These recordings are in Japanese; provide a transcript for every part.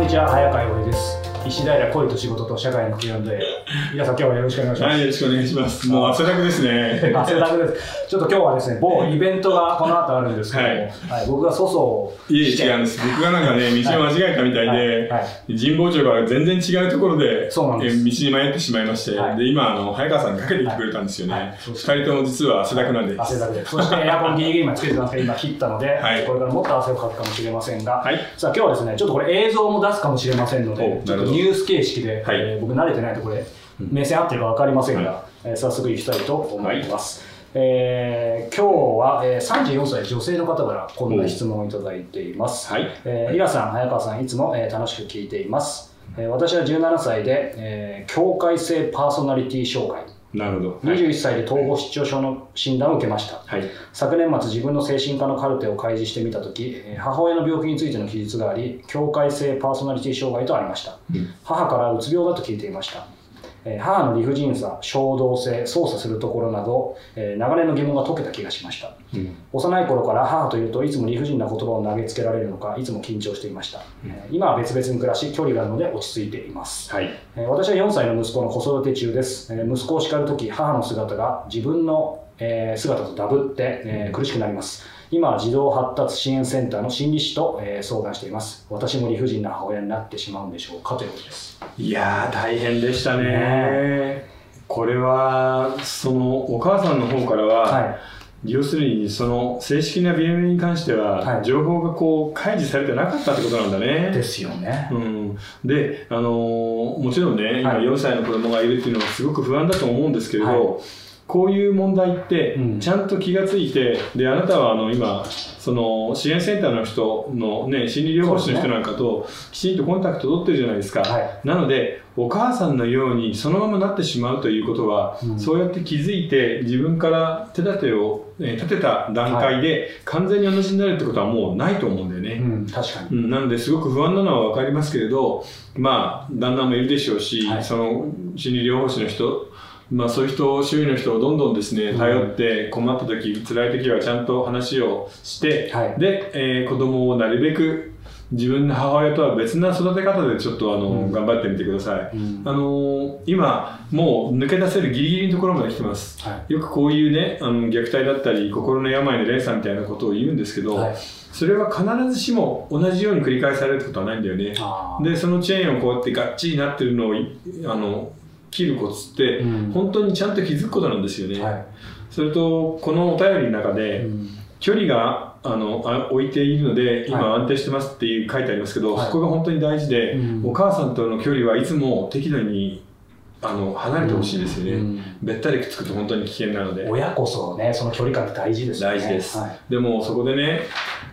こんにちは。早川洋です。石平恋と仕事と社会の Q&A 皆さん今日はよろしくお願いします。はい、よろしくお願いします。もう汗だくですね。汗だくです。ちょっと今日はですね某イベントがこの後あるんですけども、はい。はい僕が粗相をいえ、違うんです。僕がなんかね、道を間違えたみたいはい。で、はい。神保町から全然違うところで、そうなんです。え道に迷ってしまいまして、はい。で、今、あの、早川さんがかけてきてくれたんですよはい。ね。二人とも実は汗だくなんで。汗だくでそして エアコンギリギリ今つけてたんですけど今切ったので、はいこれからもっと汗をかくかもしれませんが、はい。さあ今日はですねちょっとこれ映像も出すかもしれませんのでおなるほど。ちょっとニュース形式で、はい。えー僕慣れてないとこれ目線合ってるか分かりませんが、えー早速いきたいと思います、えー今日は、えー34歳女性の方からこんな質問をいただいています、はい。えー、イラさん、早川さん、いつも、えー楽しく聞いています。えー私は17歳で、えー境界性パーソナリティ障害、なるほど。はい。21歳で統合失調症の診断を受けました。はい。昨年末、自分の精神科のカルテを開示してみたとき、えー母親の病気についての記述があり、境界性パーソナリティ障害とありました。うん母からうつ病だと聞いていました。えー母の理不尽さ、衝動性、操作するところなど、えー長年の疑問が解けた気がしました。うん。幼い頃から母といるといつも理不尽な言葉を投げつけられるのかいつも緊張していました、うん。えー今は別々に暮らし距離があるので落ち着いています、はい。えー私は4歳の息子の子育て中です、えー息子を叱るとき母の姿が自分の、えー姿とダブって、えー苦しくなります今は児童発達支援センターの心理師と、えー相談しています。私も理不尽な母親になってしまうんでしょうかということです。いやー、大変でしたね。ね。これは、その、お母さんの方からは、はい。要するにその正式な病名に関しては、はい。情報がこう開示されてなかったってことなんだね。ですよね。うん、で、あのーもちろんね、今はい。4歳の子供がいるっていうのはすごく不安だと思うんですけれど、はいこういう問題ってうん。ちゃんと気がついて、であなたはあの今その支援センターの人の、ね、心理療法士の人なんかときちんとコンタクト取ってるじゃないですか、はい。なのでお母さんのようにそのままなってしまうということは、うん。そうやって気づいて自分から手立てを、えー立てた段階で完全に同じになるってことはもうないと思うんだよね。うん確かに。うん、なのですごく不安なのは分かりますけれど、まあ、旦那もいるでしょうし、はい。その心理療法士の人、まあ、そういう人、周囲の人をどんどんですね、頼って、困った時、辛い時はちゃんと話をして、はい。で、えー子供をなるべく自分の母親とは別な育て方でちょっとあの、うん。頑張ってみてください。うん。あのー今、もう抜け出せるギリギリのところまで来てます。はい。よくこういうね、あの虐待だったり、心の病の連鎖みたいなことを言うんですけど、はい。それは必ずしも同じように繰り返されることはないんだよね。で、そのチェーンをこうやってガッチリなってるのをいあの切るコツって、うん。本当にちゃんと気づくことなんですよね。はい。それと、このお便りの中で、うん。距離があのあ置いているので、今は安定してますっていう書いてありますけど、はい。そこが本当に大事で、うん。お母さんとの距離はいつも適度にあの離れてほしいですよね。うん。べったりくっつくと本当に危険なので。親こそね、その距離感って大事ですよね。大事です。はい。でもそこでね、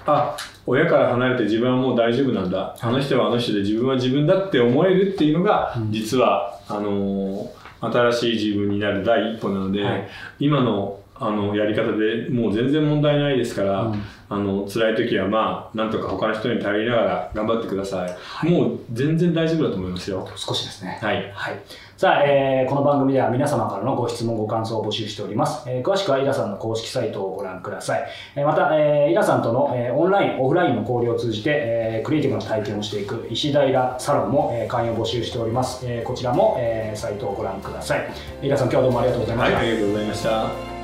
あ親から離れて自分はもう大丈夫なんだ、あの人はあの人で自分は自分だって思えるっていうのが、うん。実はあのー新しい自分になる第一歩なので、はい。今のあのやり方でもう全然問題ないですから、うんあの辛い時はまあなんとか他の人に頼りながら頑張ってください、もう全然大丈夫だと思いますよ少しですね。はいはい。さあ、えーこの番組では皆様からのご質問、ご感想を募集しております。えー詳しくはイラさんの公式サイトをご覧ください。えーまた、えーイラさんとの、えーオンライン、オフラインの交流を通じて、えークリエイティブな体験をしていく石平サロンも、えー会員を募集しております。えーこちらも、えーサイトをご覧ください。イラさん、今日はどうもありがとうございまはい、した。ありがとうございました